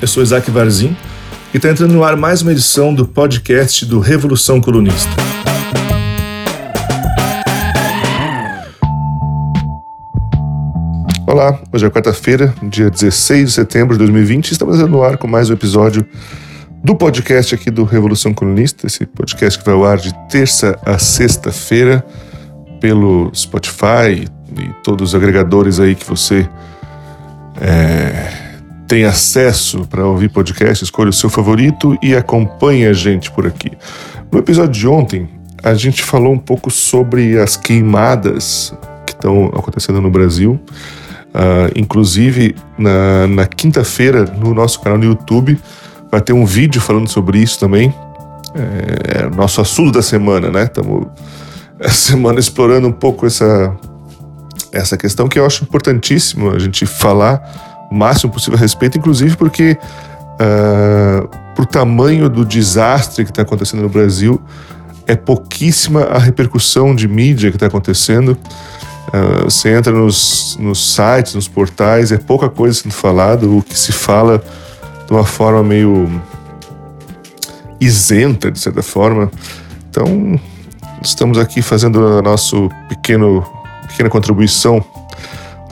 Eu sou Isaac Varzim e está entrando no ar mais uma edição do podcast do Revolução Colunista. Olá, hoje é quarta-feira, dia 16 de setembro de 2020, e estamos entrando no ar com mais um episódio do podcast aqui do Revolução Colunista, esse podcast que vai ao ar de terça a sexta-feira pelo Spotify e todos os agregadores aí que você é, tem acesso para ouvir podcast, escolha o seu favorito e acompanhe a gente por aqui. No episódio de ontem, a gente falou um pouco sobre as queimadas que estão acontecendo no Brasil. Uh, inclusive, na, na quinta-feira, no nosso canal no YouTube, vai ter um vídeo falando sobre isso também. É, é nosso assunto da semana, né? Estamos essa semana explorando um pouco essa, essa questão que eu acho importantíssimo a gente falar o máximo possível respeito, inclusive porque, uh, por tamanho do desastre que está acontecendo no Brasil, é pouquíssima a repercussão de mídia que está acontecendo. Uh, você entra nos, nos sites, nos portais, é pouca coisa sendo falado, o que se fala de uma forma meio isenta, de certa forma. Então, estamos aqui fazendo a nossa pequena contribuição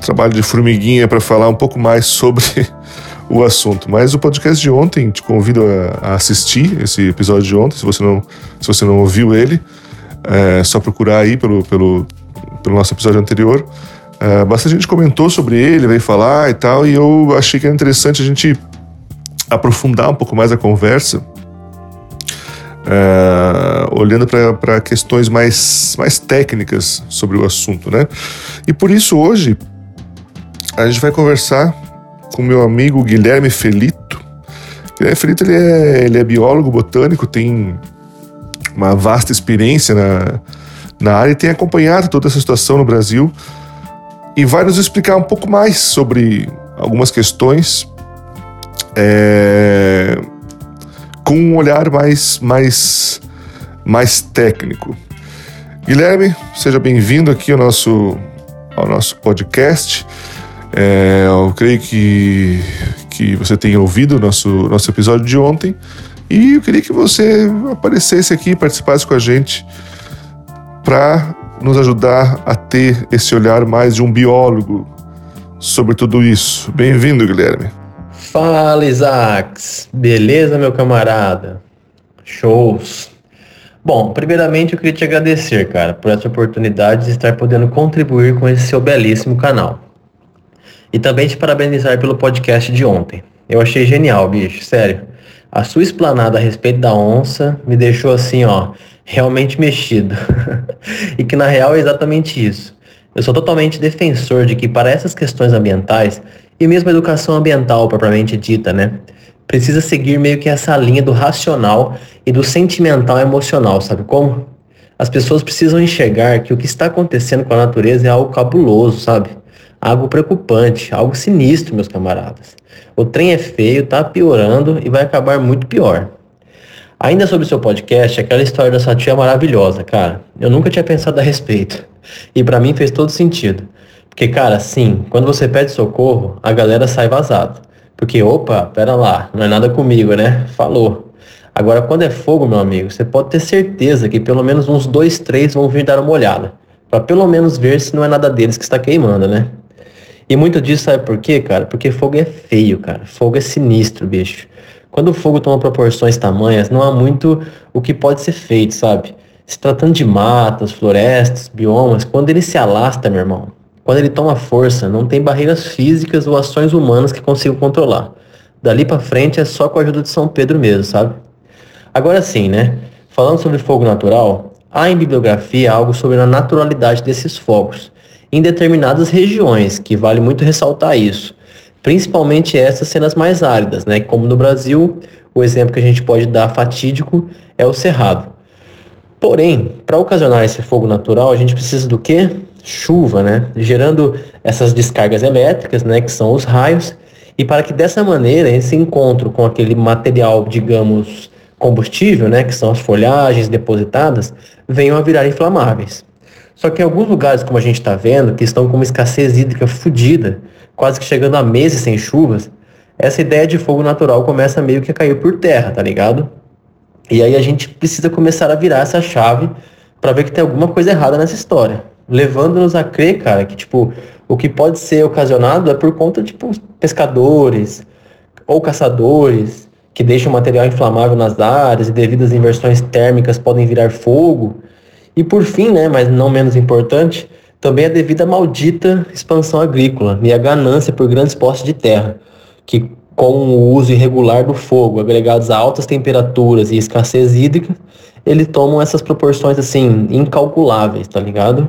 trabalho de formiguinha para falar um pouco mais sobre o assunto. Mas o podcast de ontem, te convido a, assistir esse episódio de ontem, se você não, se você não ouviu ele, é só procurar aí pelo, pelo, pelo nosso episódio anterior. É, bastante gente comentou sobre ele, veio falar e tal, e eu achei que era interessante a gente aprofundar um pouco mais a conversa, é, olhando para questões mais, mais técnicas sobre o assunto, né? E por isso hoje a gente vai conversar com meu amigo Guilherme Felito. Guilherme Felito ele é, ele é biólogo botânico, tem uma vasta experiência na, na área e tem acompanhado toda essa situação no Brasil e vai nos explicar um pouco mais sobre algumas questões é, com um olhar mais, mais, mais técnico. Guilherme, seja bem-vindo aqui ao nosso, ao nosso podcast. É, eu creio que, que você tenha ouvido o nosso, nosso episódio de ontem e eu queria que você aparecesse aqui participasse com a gente para nos ajudar a ter esse olhar mais de um biólogo sobre tudo isso. Bem-vindo, Guilherme. Fala, Isaacs. Beleza, meu camarada? Shows. Bom, primeiramente eu queria te agradecer, cara, por essa oportunidade de estar podendo contribuir com esse seu belíssimo canal. E também te parabenizar pelo podcast de ontem. Eu achei genial, bicho, sério. A sua explanada a respeito da onça me deixou assim, ó, realmente mexido. e que na real é exatamente isso. Eu sou totalmente defensor de que para essas questões ambientais, e mesmo a educação ambiental propriamente dita, né, precisa seguir meio que essa linha do racional e do sentimental emocional, sabe como? As pessoas precisam enxergar que o que está acontecendo com a natureza é algo cabuloso, sabe? Algo preocupante, algo sinistro, meus camaradas. O trem é feio, tá piorando e vai acabar muito pior. Ainda sobre o seu podcast, aquela história da sua tia é maravilhosa, cara. Eu nunca tinha pensado a respeito. E para mim fez todo sentido. Porque, cara, sim, quando você pede socorro, a galera sai vazado. Porque, opa, pera lá, não é nada comigo, né? Falou. Agora, quando é fogo, meu amigo, você pode ter certeza que pelo menos uns dois, três vão vir dar uma olhada. para pelo menos ver se não é nada deles que está queimando, né? E muito disso sabe por quê, cara? Porque fogo é feio, cara. Fogo é sinistro, bicho. Quando o fogo toma proporções tamanhas, não há muito o que pode ser feito, sabe? Se tratando de matas, florestas, biomas, quando ele se alastra, meu irmão, quando ele toma força, não tem barreiras físicas ou ações humanas que consigam controlar. Dali para frente é só com a ajuda de São Pedro mesmo, sabe? Agora sim, né? Falando sobre fogo natural, há em bibliografia algo sobre a naturalidade desses fogos em determinadas regiões, que vale muito ressaltar isso. Principalmente essas cenas mais áridas, né? Como no Brasil, o exemplo que a gente pode dar fatídico é o cerrado. Porém, para ocasionar esse fogo natural, a gente precisa do quê? Chuva, né? Gerando essas descargas elétricas, né? Que são os raios. E para que dessa maneira esse encontro com aquele material, digamos, combustível, né? Que são as folhagens depositadas, venham a virar inflamáveis. Só que em alguns lugares, como a gente está vendo, que estão com uma escassez hídrica fodida, quase que chegando a meses sem chuvas, essa ideia de fogo natural começa meio que a cair por terra, tá ligado? E aí a gente precisa começar a virar essa chave para ver que tem alguma coisa errada nessa história. Levando-nos a crer, cara, que tipo, o que pode ser ocasionado é por conta de tipo, pescadores ou caçadores que deixam material inflamável nas áreas e devido às inversões térmicas podem virar fogo. E por fim, né, mas não menos importante, também é devido à maldita expansão agrícola e à ganância por grandes postes de terra, que com o uso irregular do fogo, agregados a altas temperaturas e escassez hídrica, eles tomam essas proporções assim incalculáveis, tá ligado?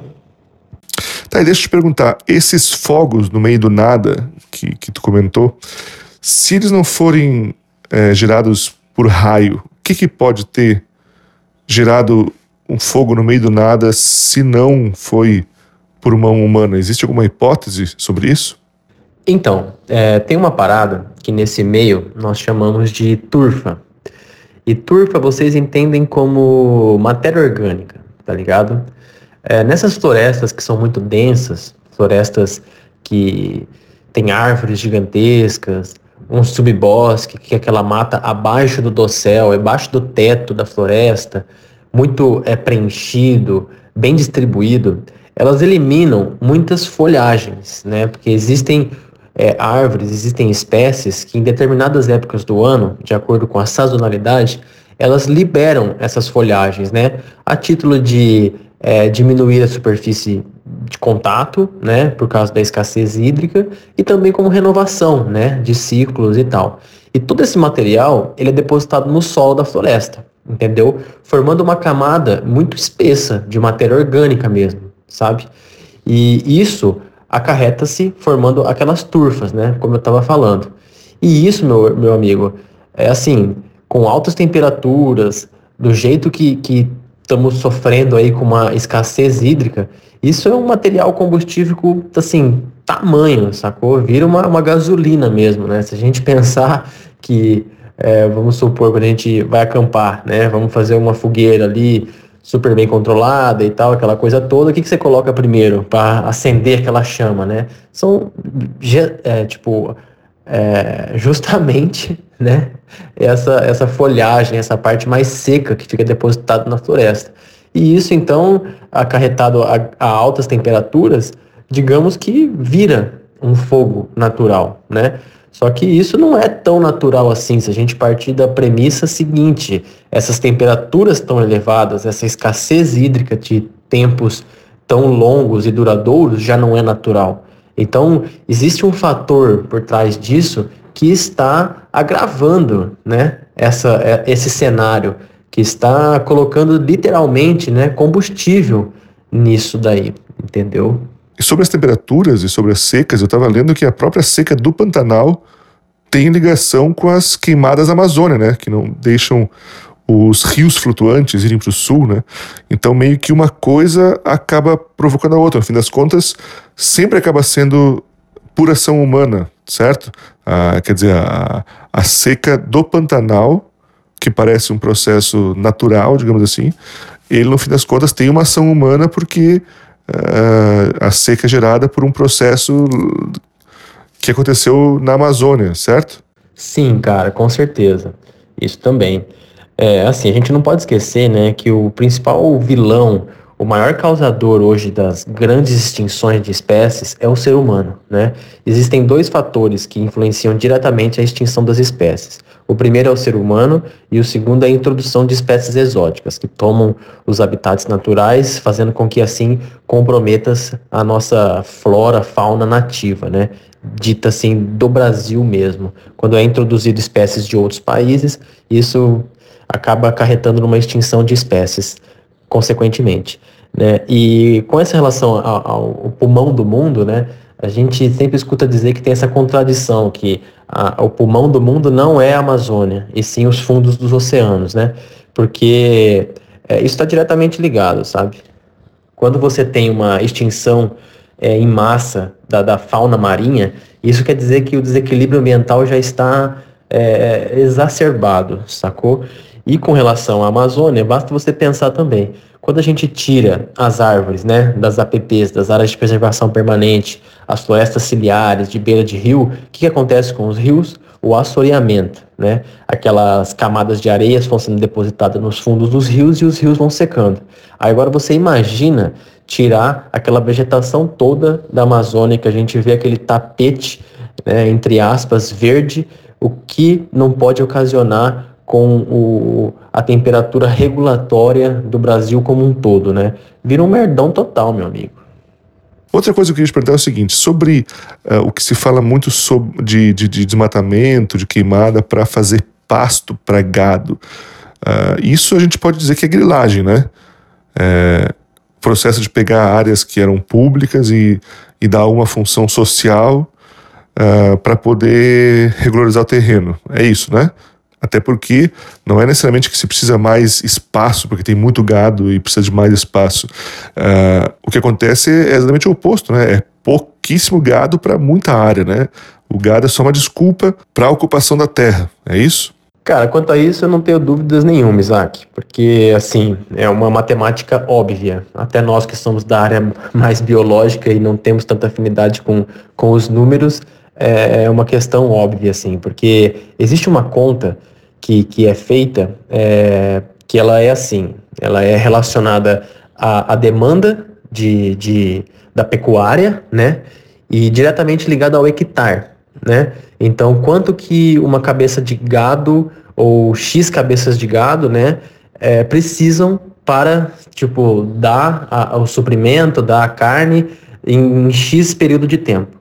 Tá, e deixa eu te perguntar, esses fogos no meio do nada que, que tu comentou, se eles não forem é, gerados por raio, o que, que pode ter gerado um fogo no meio do nada se não foi por mão humana? Existe alguma hipótese sobre isso? Então, é, tem uma parada que nesse meio nós chamamos de turfa. E turfa vocês entendem como matéria orgânica, tá ligado? É, nessas florestas que são muito densas, florestas que tem árvores gigantescas, um subbosque, que é aquela mata abaixo do dossel, abaixo do teto da floresta, muito é, preenchido, bem distribuído, elas eliminam muitas folhagens, né? Porque existem é, árvores, existem espécies que em determinadas épocas do ano, de acordo com a sazonalidade, elas liberam essas folhagens, né? A título de é, diminuir a superfície de contato, né? Por causa da escassez hídrica e também como renovação, né? De ciclos e tal. E todo esse material, ele é depositado no solo da floresta, entendeu? Formando uma camada muito espessa de matéria orgânica mesmo, sabe? E isso acarreta-se formando aquelas turfas, né? Como eu estava falando. E isso, meu, meu amigo, é assim, com altas temperaturas, do jeito que estamos sofrendo aí com uma escassez hídrica, isso é um material combustível, assim, tamanho, sacou? Vira uma, uma gasolina mesmo, né? Se a gente pensar que, é, vamos supor, quando a gente vai acampar, né? Vamos fazer uma fogueira ali, super bem controlada e tal, aquela coisa toda, o que, que você coloca primeiro para acender aquela chama, né? São, é, tipo, é, justamente, né, essa, essa folhagem, essa parte mais seca que fica depositada na floresta. E isso, então, acarretado a, a altas temperaturas, digamos que vira um fogo natural, né? Só que isso não é tão natural assim, se a gente partir da premissa seguinte: essas temperaturas tão elevadas, essa escassez hídrica de tempos tão longos e duradouros já não é natural. Então, existe um fator por trás disso que está agravando né, essa, é, esse cenário, que está colocando literalmente né, combustível nisso daí, entendeu? E sobre as temperaturas e sobre as secas, eu estava lendo que a própria seca do Pantanal tem ligação com as queimadas da Amazônia, né? Que não deixam os rios flutuantes irem para o sul, né? Então meio que uma coisa acaba provocando a outra. No fim das contas, sempre acaba sendo pura ação humana, certo? Ah, quer dizer, a, a seca do Pantanal, que parece um processo natural, digamos assim, ele no fim das contas tem uma ação humana porque a seca gerada por um processo que aconteceu na Amazônia, certo? Sim, cara, com certeza. Isso também. É, assim, a gente não pode esquecer, né, que o principal vilão, o maior causador hoje das grandes extinções de espécies é o ser humano, né? Existem dois fatores que influenciam diretamente a extinção das espécies. O primeiro é o ser humano e o segundo é a introdução de espécies exóticas que tomam os habitats naturais, fazendo com que assim comprometa a nossa flora, fauna nativa, né? Dita assim do Brasil mesmo. Quando é introduzido espécies de outros países, isso acaba acarretando numa extinção de espécies, consequentemente. Né? E com essa relação ao, ao pulmão do mundo, né? A gente sempre escuta dizer que tem essa contradição, que a, o pulmão do mundo não é a Amazônia, e sim os fundos dos oceanos, né? Porque é, isso está diretamente ligado, sabe? Quando você tem uma extinção é, em massa da, da, fauna marinha, isso quer dizer que o desequilíbrio ambiental já está é, exacerbado, sacou? E com relação à Amazônia, basta você pensar também. Quando a gente tira as árvores, né, das APPs, das áreas de preservação permanente, as florestas ciliares de beira de rio, o que, que acontece com os rios? o assoreamento, né? Aquelas camadas de areias vão sendo depositadas nos fundos dos rios e os rios vão secando. Aí agora você imagina tirar aquela vegetação toda da Amazônia, que a gente vê aquele tapete, né, entre aspas, verde, o que não pode ocasionar com o, a temperatura regulatória do Brasil como um todo, né? Vira um merdão total, meu amigo. Outra coisa que eu queria te perguntar é o seguinte: sobre uh, o que se fala muito sobre, de, de, de desmatamento, de queimada para fazer pasto para gado. Uh, isso a gente pode dizer que é grilagem, né? É, processo de pegar áreas que eram públicas e, e dar uma função social uh, para poder regularizar o terreno. É isso, né? Até porque não é necessariamente que se precisa mais espaço, porque tem muito gado e precisa de mais espaço. Uh, o que acontece é exatamente o oposto, né? É pouquíssimo gado para muita área, né? O gado é só uma desculpa para a ocupação da terra, é isso? Cara, quanto a isso eu não tenho dúvidas nenhuma, Isaac, porque assim, é uma matemática óbvia. Até nós que somos da área mais biológica e não temos tanta afinidade com, com os números, é, é uma questão óbvia, assim, porque existe uma conta que, que é feita é, que ela é assim, ela é relacionada à, à demanda de, de, da pecuária, né, e diretamente ligada ao hectare, né. Então, quanto que uma cabeça de gado ou X cabeças de gado, né, é, precisam para, tipo, dar a, o suprimento, dar a carne em X período de tempo.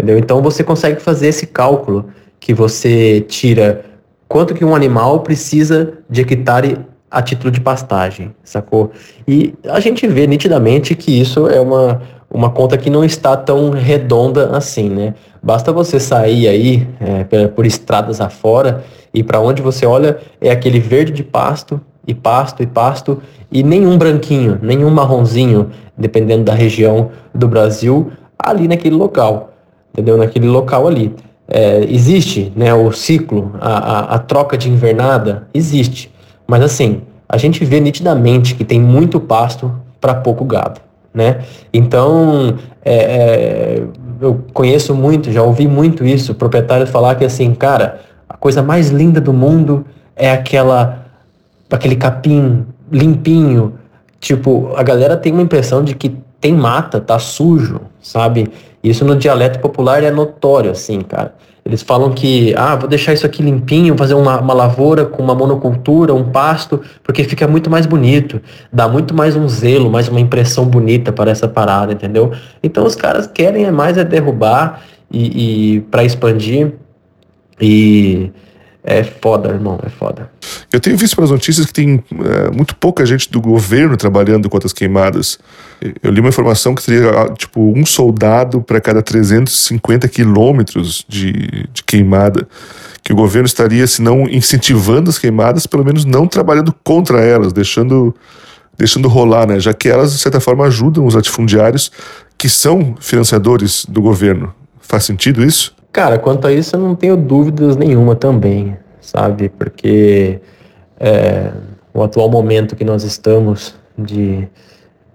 Entendeu? Então você consegue fazer esse cálculo que você tira quanto que um animal precisa de hectare a título de pastagem, sacou? E a gente vê nitidamente que isso é uma, uma conta que não está tão redonda assim, né? Basta você sair aí é, por estradas afora e para onde você olha é aquele verde de pasto e pasto e pasto e nenhum branquinho, nenhum marronzinho, dependendo da região do Brasil, ali naquele local entendeu? Naquele local ali. É, existe né, o ciclo, a, a, a, troca de invernada, existe. Mas assim, a gente vê nitidamente que tem muito pasto para pouco gado. Né? Então, é, é, eu conheço muito, já ouvi muito isso, proprietários falar que assim, cara, a coisa mais linda do mundo é aquela aquele capim limpinho. Tipo, a galera tem uma impressão de que tem mata, tá sujo, sabe? Isso no dialeto popular é notório, assim, cara. Eles falam que, ah, vou deixar isso aqui limpinho, fazer uma, uma lavoura com uma monocultura, um pasto, porque fica muito mais bonito, dá muito mais um zelo, mais uma impressão bonita para essa parada, entendeu? Então os caras querem mais é derrubar e, e para expandir e é foda, irmão, é foda. Eu tenho visto pelas notícias que tem é, muito pouca gente do governo trabalhando contra as queimadas. Eu li uma informação que seria ah, tipo um soldado para cada 350 quilômetros de, de queimada. Que o governo estaria, se não incentivando as queimadas, pelo menos não trabalhando contra elas, deixando, deixando rolar, né? Já que elas, de certa forma, ajudam os latifundiários que são financiadores do governo. Faz sentido isso? Cara, quanto a isso eu não tenho dúvidas nenhuma também, sabe? Porque é, o atual momento que nós estamos de,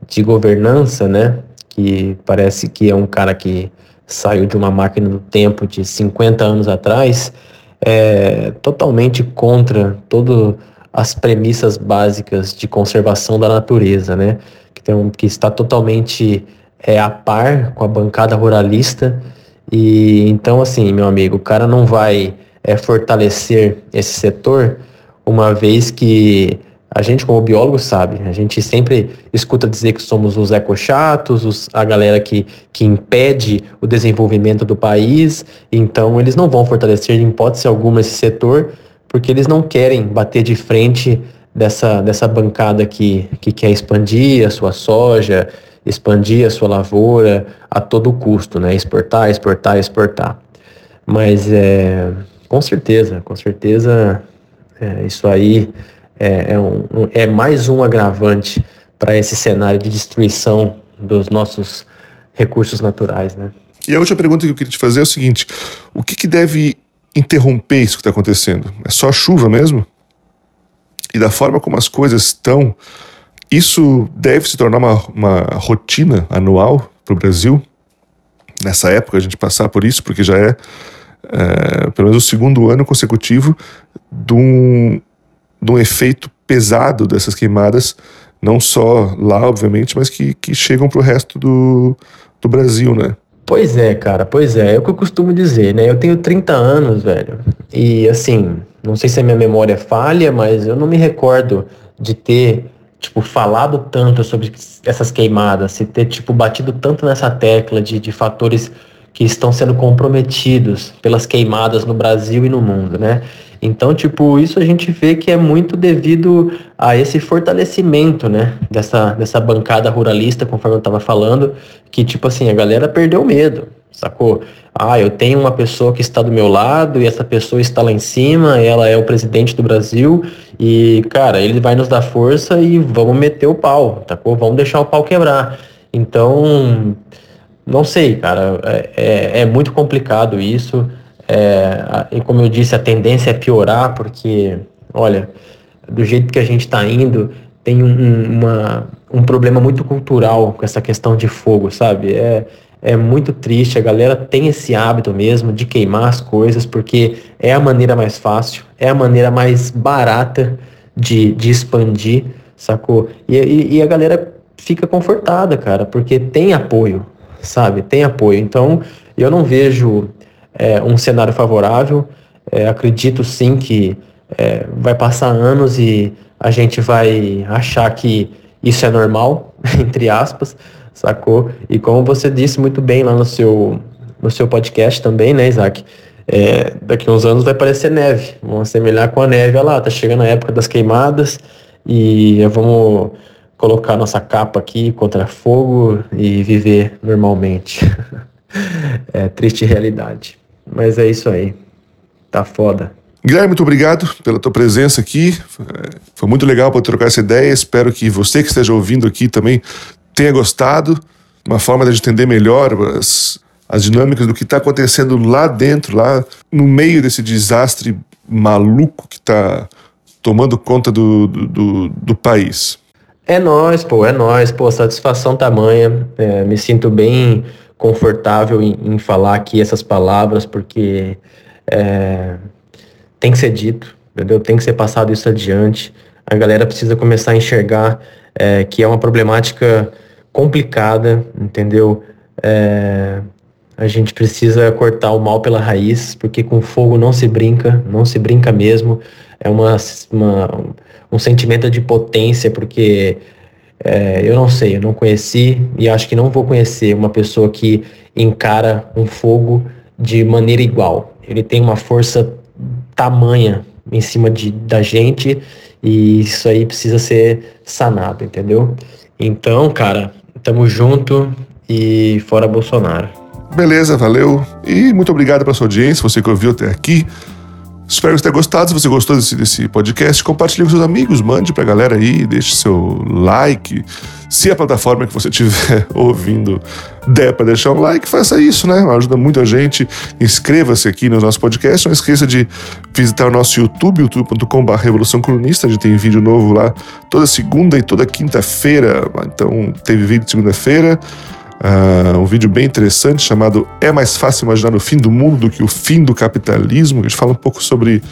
de governança, né? Que parece que é um cara que saiu de uma máquina do tempo de 50 anos atrás, é totalmente contra todas as premissas básicas de conservação da natureza, né? Que, tem, que está totalmente é, a par com a bancada ruralista e então, assim, meu amigo, o cara não vai é, fortalecer esse setor uma vez que a gente, como biólogo, sabe, a gente sempre escuta dizer que somos os ecochatos, os, a galera que, que impede o desenvolvimento do país, então eles não vão fortalecer em hipótese alguma esse setor, porque eles não querem bater de frente dessa, dessa bancada que, que quer expandir a sua soja, expandir a sua lavoura a todo custo, né? Exportar, exportar, exportar. Mas é, com certeza, com certeza, é, isso aí é, é, um, é mais um agravante para esse cenário de destruição dos nossos recursos naturais, né? E a última pergunta que eu queria te fazer é o seguinte: o que, que deve interromper isso que está acontecendo? É só a chuva mesmo? E da forma como as coisas estão, isso deve se tornar uma, uma rotina anual para o Brasil, nessa época, a gente passar por isso, porque já é, é, pelo menos o segundo ano consecutivo, de um, de um efeito pesado dessas queimadas, não só lá, obviamente, mas que, que chegam para o resto do, do Brasil, né? Pois é, cara, pois é. É o que eu costumo dizer, né? Eu tenho 30 anos, velho. E assim, não sei se a minha memória falha, mas eu não me recordo de ter, tipo, falado tanto sobre essas queimadas, se ter, tipo, batido tanto nessa tecla de, de fatores que estão sendo comprometidos pelas queimadas no Brasil e no mundo, né? Então, tipo, isso a gente vê que é muito devido a esse fortalecimento, né, dessa, dessa bancada ruralista, conforme eu estava falando, que, tipo assim, a galera perdeu medo, sacou? Ah, eu tenho uma pessoa que está do meu lado e essa pessoa está lá em cima, ela é o presidente do Brasil e, cara, ele vai nos dar força e vamos meter o pau, sacou? Vamos deixar o pau quebrar. Então, não sei, cara, é, é, é muito complicado isso. É, e como eu disse, a tendência é piorar, porque, olha, do jeito que a gente está indo, tem um, uma, um problema muito cultural com essa questão de fogo, sabe? É, é muito triste, a galera tem esse hábito mesmo de queimar as coisas, porque é a maneira mais fácil, é a maneira mais barata de, de expandir, sacou? E, e, e a galera fica confortada, cara, porque tem apoio, sabe? Tem apoio. Então, eu não vejo é, um cenário favorável. É, acredito sim que é, vai passar anos e a gente vai achar que isso é normal, entre aspas, sacou? E como você disse muito bem lá no seu, no seu podcast também, né, Isaac? É, daqui a uns anos vai parecer neve, vão assemelhar com a neve, olha lá, tá chegando a época das queimadas e vamos colocar nossa capa aqui contra fogo e viver normalmente. é triste realidade. Mas é isso aí. Tá foda. Guilherme, muito obrigado pela tua presença aqui. Foi muito legal poder trocar essa ideia. Espero que você que esteja ouvindo aqui também tenha gostado. Uma forma de entender melhor as, as dinâmicas do que está acontecendo lá dentro, lá no meio desse desastre maluco que está tomando conta do, do, do, país. É nós, pô, é nós, pô, satisfação tamanha. É, me sinto bem confortável em, em, falar aqui essas palavras, porque é, tem que ser dito, entendeu? Tem que ser passado isso adiante. A galera precisa começar a enxergar é, que é uma problemática complicada, entendeu? É, a gente precisa cortar o mal pela raiz, porque com fogo não se brinca, não se brinca mesmo. É uma, uma um sentimento de potência, porque é, eu não sei, eu não conheci e acho que não vou conhecer uma pessoa que encara um fogo de maneira igual. Ele tem uma força tamanha em cima de, da gente e isso aí precisa ser sanado, entendeu? Então, cara, tamo junto e fora Bolsonaro. Beleza, valeu. E muito obrigado pela sua audiência, você que ouviu até aqui. Espero que tenha gostado. Se você gostou desse, desse podcast, compartilhe com seus amigos, mande pra galera aí, deixe seu like. Se a plataforma que você estiver ouvindo der para deixar um like, faça isso, né? Ajuda muito a gente. Inscreva-se aqui no nosso podcast. Não esqueça de visitar o nosso YouTube, youtube.com.br Revolução Colunista. A gente tem vídeo novo lá toda segunda e toda quinta-feira. Então, teve vídeo de segunda-feira. Uh, um vídeo bem interessante chamado É mais fácil imaginar o fim do mundo do que o fim do capitalismo. A gente fala um pouco sobre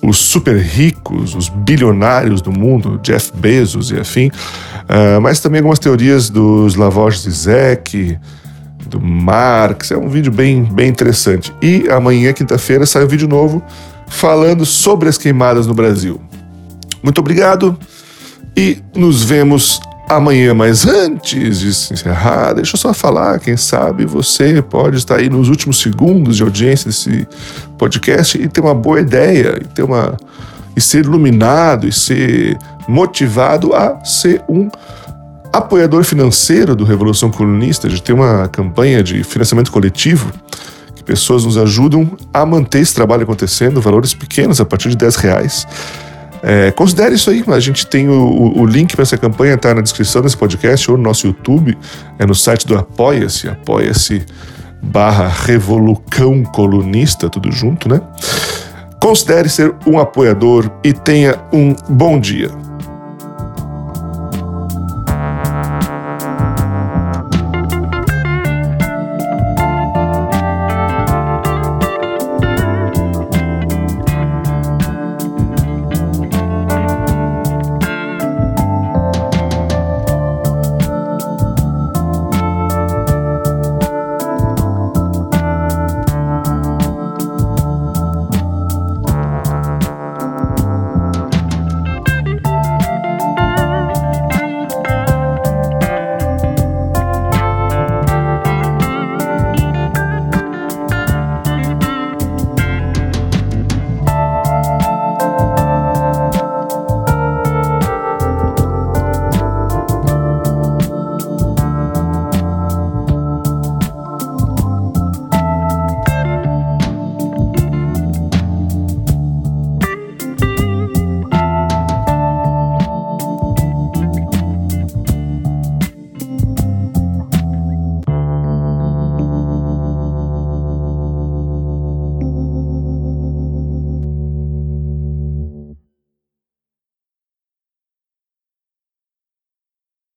os super ricos, os bilionários do mundo, Jeff Bezos e afim, uh, mas também algumas teorias dos Lavoj Zizek, do Marx. É um vídeo bem, bem interessante. E amanhã, quinta-feira, sai um vídeo novo falando sobre as queimadas no Brasil. Muito obrigado e nos vemos amanhã. Mas antes de se encerrar, deixa eu só falar, quem sabe você pode estar aí nos últimos segundos de audiência desse podcast e ter uma boa ideia, e ter uma e ser iluminado e ser motivado a ser um apoiador financeiro do Revolução Colunista, de ter uma campanha de financiamento coletivo que pessoas nos ajudam a manter esse trabalho acontecendo, valores pequenos a partir de 10 reais. É, considere isso aí, a gente tem o, o link para essa campanha, tá na descrição desse podcast ou no nosso YouTube, é no site do Apoia-se, apoia-se barra Revolucão Colunista, tudo junto, né? Considere ser um apoiador e tenha um bom dia.